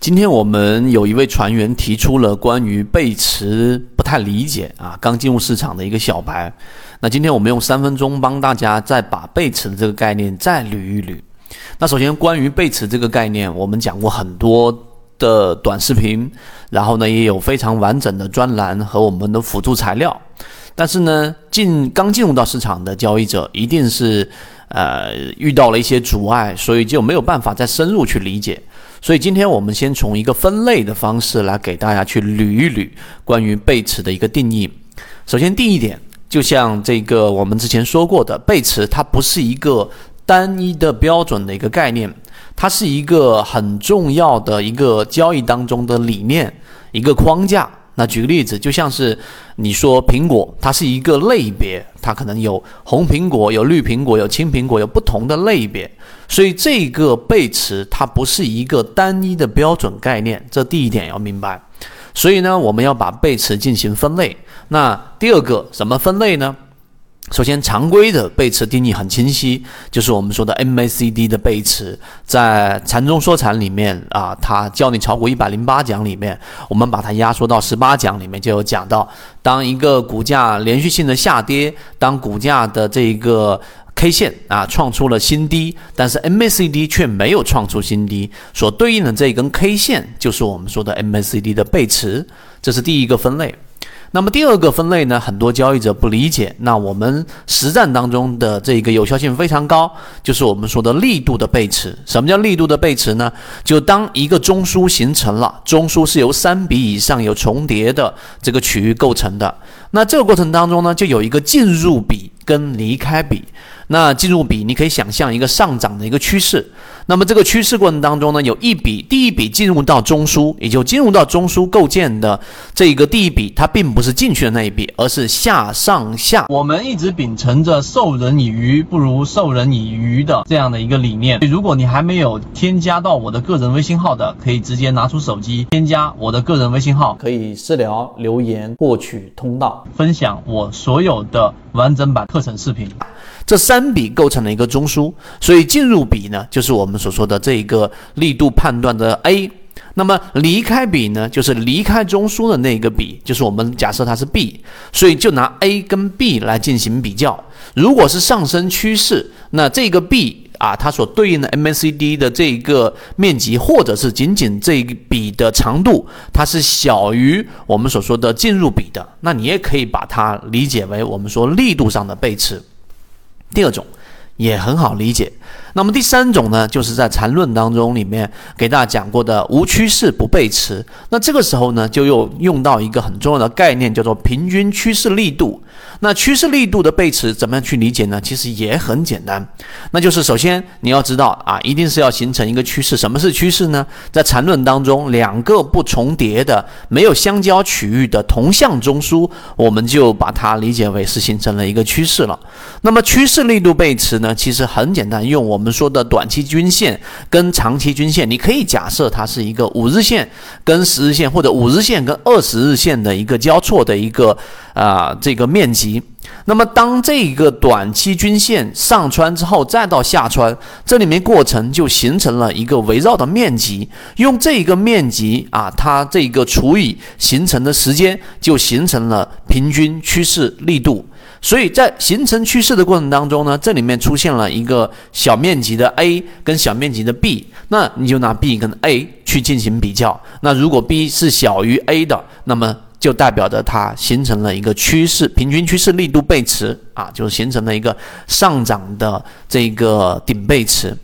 今天我们有一位船员提出了关于背驰不太理解啊，刚进入市场的一个小白。那今天我们用三分钟帮大家再把背驰的这个概念再捋一捋。那首先关于背驰这个概念，我们讲过很多的短视频，然后呢也有非常完整的专栏和我们的辅助材料。但是呢，进刚进入到市场的交易者一定是呃遇到了一些阻碍，所以就没有办法再深入去理解。所以今天我们先从一个分类的方式来给大家去捋一捋关于背驰的一个定义。首先第一点，就像这个我们之前说过的，背驰它不是一个单一的标准的一个概念，它是一个很重要的一个交易当中的理念，一个框架。那举个例子，就像是你说苹果，它是一个类别，它可能有红苹果、有绿苹果、有青苹果，有不同的类别。所以这个背词它不是一个单一的标准概念，这第一点要明白。所以呢，我们要把背词进行分类。那第二个怎么分类呢？首先，常规的背驰定义很清晰，就是我们说的 MACD 的背驰，在禅中说禅里面啊，它教你炒股一百零八讲里面，我们把它压缩到十八讲里面就有讲到，当一个股价连续性的下跌，当股价的这一个 K 线啊创出了新低，但是 MACD 却没有创出新低，所对应的这一根 K 线就是我们说的 MACD 的背驰，这是第一个分类。那么第二个分类呢，很多交易者不理解。那我们实战当中的这个有效性非常高，就是我们说的力度的背驰。什么叫力度的背驰呢？就当一个中枢形成了，中枢是由三笔以上有重叠的这个区域构成的。那这个过程当中呢，就有一个进入笔跟离开比。那进入比，你可以想象一个上涨的一个趋势。那么这个趋势过程当中呢，有一笔第一笔进入到中枢，也就进入到中枢构建的这一个第一笔，它并不是进去的那一笔，而是下上下。我们一直秉承着授人以鱼不如授人以渔的这样的一个理念。如果你还没有添加到我的个人微信号的，可以直接拿出手机添加我的个人微信号，可以私聊留言获取通道，分享我所有的完整版课程视频。这三笔构成了一个中枢，所以进入笔呢，就是我们所说的这一个力度判断的 A。那么离开笔呢，就是离开中枢的那个笔，就是我们假设它是 B，所以就拿 A 跟 B 来进行比较。如果是上升趋势，那这个 B 啊，它所对应的 MACD 的这一个面积，或者是仅仅这一笔的长度，它是小于我们所说的进入比的，那你也可以把它理解为我们说力度上的背驰。第二种也很好理解。那么第三种呢，就是在缠论当中里面给大家讲过的无趋势不背驰。那这个时候呢，就又用到一个很重要的概念，叫做平均趋势力度。那趋势力度的背驰怎么样去理解呢？其实也很简单，那就是首先你要知道啊，一定是要形成一个趋势。什么是趋势呢？在缠论当中，两个不重叠的、没有相交区域的同向中枢，我们就把它理解为是形成了一个趋势了。那么趋势力度背驰呢，其实很简单，用我们说的短期均线跟长期均线，你可以假设它是一个五日线跟十日线，或者五日线跟二十日线的一个交错的一个啊这个面积。那么当这个短期均线上穿之后，再到下穿，这里面过程就形成了一个围绕的面积。用这一个面积啊，它这个除以形成的时间，就形成了平均趋势力度。所以在形成趋势的过程当中呢，这里面出现了一个小面积的 A 跟小面积的 B，那你就拿 B 跟 A 去进行比较。那如果 B 是小于 A 的，那么就代表着它形成了一个趋势，平均趋势力度背驰啊，就形成了一个上涨的这个顶背驰，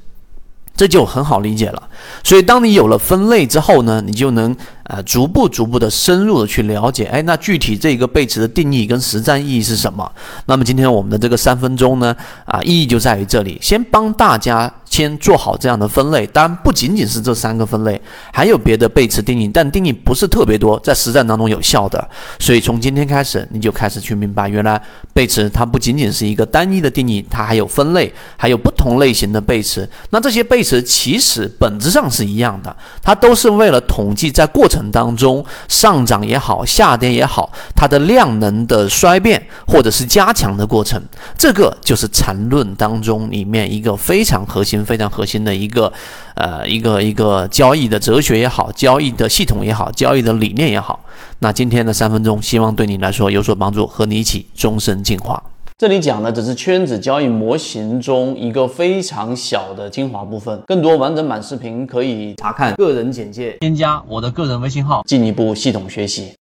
这就很好理解了。所以当你有了分类之后呢，你就能。啊，逐步逐步的深入的去了解，哎，那具体这个背驰的定义跟实战意义是什么？那么今天我们的这个三分钟呢，啊，意义就在于这里，先帮大家先做好这样的分类。当然不仅仅是这三个分类，还有别的背驰定义，但定义不是特别多，在实战当中有效的。所以从今天开始，你就开始去明白，原来背驰它不仅仅是一个单一的定义，它还有分类，还有不同类型的背驰。那这些背驰其实本质上是一样的，它都是为了统计在过程。当中，上涨也好，下跌也好，它的量能的衰变或者是加强的过程，这个就是缠论当中里面一个非常核心、非常核心的一个，呃，一个一个交易的哲学也好，交易的系统也好，交易的理念也好。那今天的三分钟，希望对你来说有所帮助，和你一起终身进化。这里讲的只是圈子交易模型中一个非常小的精华部分，更多完整版视频可以查看个人简介，添加我的个人微信号。进一步系统学习。